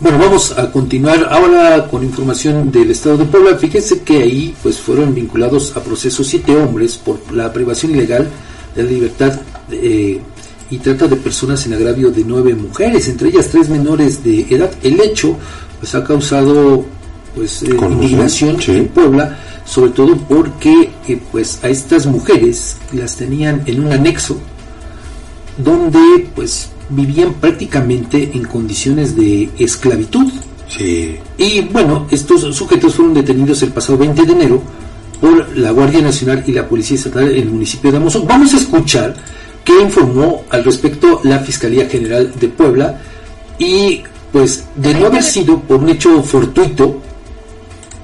Bueno, vamos a continuar ahora con información del Estado de Puebla. Fíjense que ahí pues fueron vinculados a proceso siete hombres por la privación ilegal de la libertad eh, y trata de personas en agravio de nueve mujeres, entre ellas tres menores de edad. El hecho pues ha causado pues eh, indignación en Puebla, sobre todo porque eh, pues a estas mujeres las tenían en un anexo donde pues vivían prácticamente en condiciones de esclavitud. Sí. Y bueno, estos sujetos fueron detenidos el pasado 20 de enero por la Guardia Nacional y la Policía Estatal en el municipio de Amozoc. Vamos a escuchar qué informó al respecto la Fiscalía General de Puebla y pues de no haber sido por un hecho fortuito,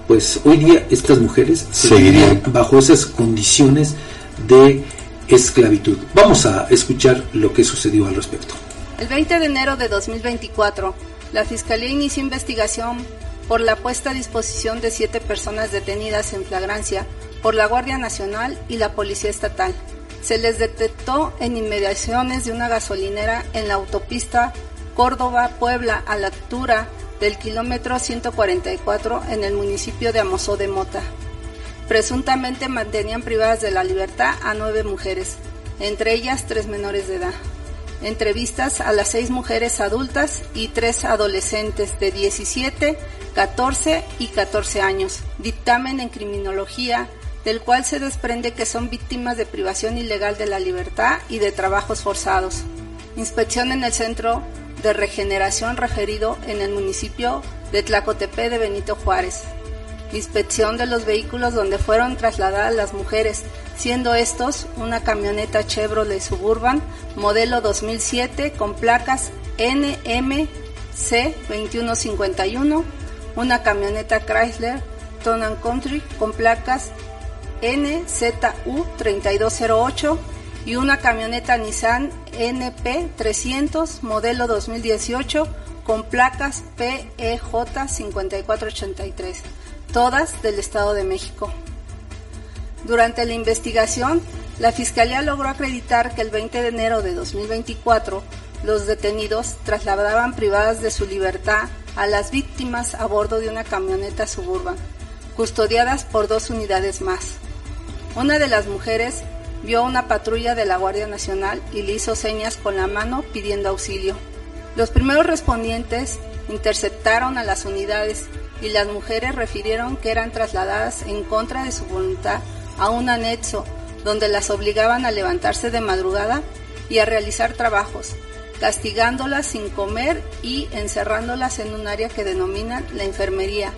pues hoy día estas mujeres seguirían bajo esas condiciones de esclavitud. Vamos a escuchar lo que sucedió al respecto. El 20 de enero de 2024, la Fiscalía inició investigación por la puesta a disposición de siete personas detenidas en flagrancia por la Guardia Nacional y la Policía Estatal. Se les detectó en inmediaciones de una gasolinera en la autopista Córdoba-Puebla a la altura del kilómetro 144 en el municipio de Amozó de Mota. Presuntamente mantenían privadas de la libertad a nueve mujeres, entre ellas tres menores de edad entrevistas a las seis mujeres adultas y tres adolescentes de 17, 14 y 14 años. Dictamen en criminología del cual se desprende que son víctimas de privación ilegal de la libertad y de trabajos forzados. Inspección en el Centro de Regeneración referido en el municipio de Tlacotepe de Benito Juárez. Inspección de los vehículos donde fueron trasladadas las mujeres siendo estos una camioneta Chevrolet Suburban modelo 2007 con placas NMC 2151, una camioneta Chrysler Town Country con placas NZU 3208 y una camioneta Nissan NP 300 modelo 2018 con placas PEJ 5483, todas del Estado de México. Durante la investigación, la Fiscalía logró acreditar que el 20 de enero de 2024 los detenidos trasladaban privadas de su libertad a las víctimas a bordo de una camioneta suburban, custodiadas por dos unidades más. Una de las mujeres vio una patrulla de la Guardia Nacional y le hizo señas con la mano pidiendo auxilio. Los primeros respondientes interceptaron a las unidades y las mujeres refirieron que eran trasladadas en contra de su voluntad a un anexo donde las obligaban a levantarse de madrugada y a realizar trabajos, castigándolas sin comer y encerrándolas en un área que denominan la enfermería,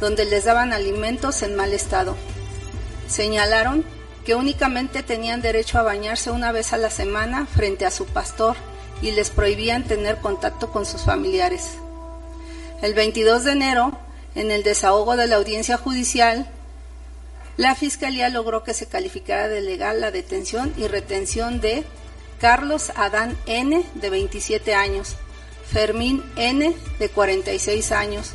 donde les daban alimentos en mal estado. Señalaron que únicamente tenían derecho a bañarse una vez a la semana frente a su pastor y les prohibían tener contacto con sus familiares. El 22 de enero, en el desahogo de la audiencia judicial, la Fiscalía logró que se calificara de legal la detención y retención de Carlos Adán N., de 27 años, Fermín N., de 46 años,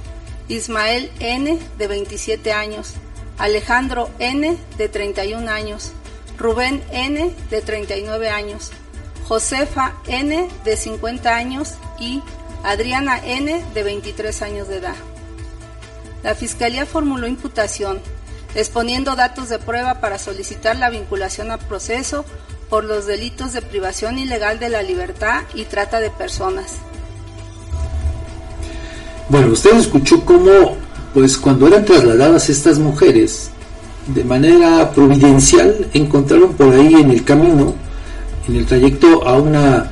Ismael N., de 27 años, Alejandro N., de 31 años, Rubén N., de 39 años, Josefa N., de 50 años y Adriana N., de 23 años de edad. La Fiscalía formuló imputación exponiendo datos de prueba para solicitar la vinculación a proceso por los delitos de privación ilegal de la libertad y trata de personas. Bueno, usted escuchó cómo, pues cuando eran trasladadas estas mujeres, de manera providencial, encontraron por ahí en el camino, en el trayecto a una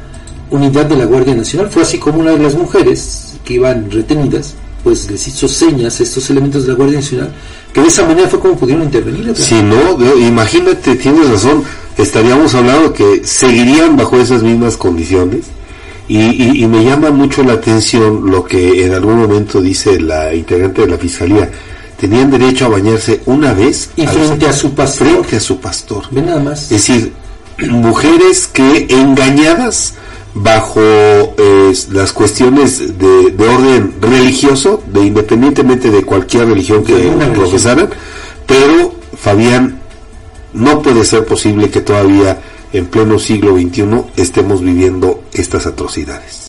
unidad de la Guardia Nacional. Fue así como una de las mujeres que iban retenidas, pues les hizo señas a estos elementos de la Guardia Nacional que de esa manera fue como pudieron intervenir. Si no, imagínate, tienes razón, estaríamos hablando que seguirían bajo esas mismas condiciones. Y, me llama mucho la atención lo que en algún momento dice la integrante de la fiscalía. Tenían derecho a bañarse una vez y frente a, su pastor. Frente a su pastor. Ve nada más. Es decir, mujeres que engañadas bajo eh, las cuestiones de, de, orden religioso, de independientemente de cualquier religión que profesaran, pero Fabián, no puede ser posible que todavía en pleno siglo XXI estemos viviendo estas atrocidades.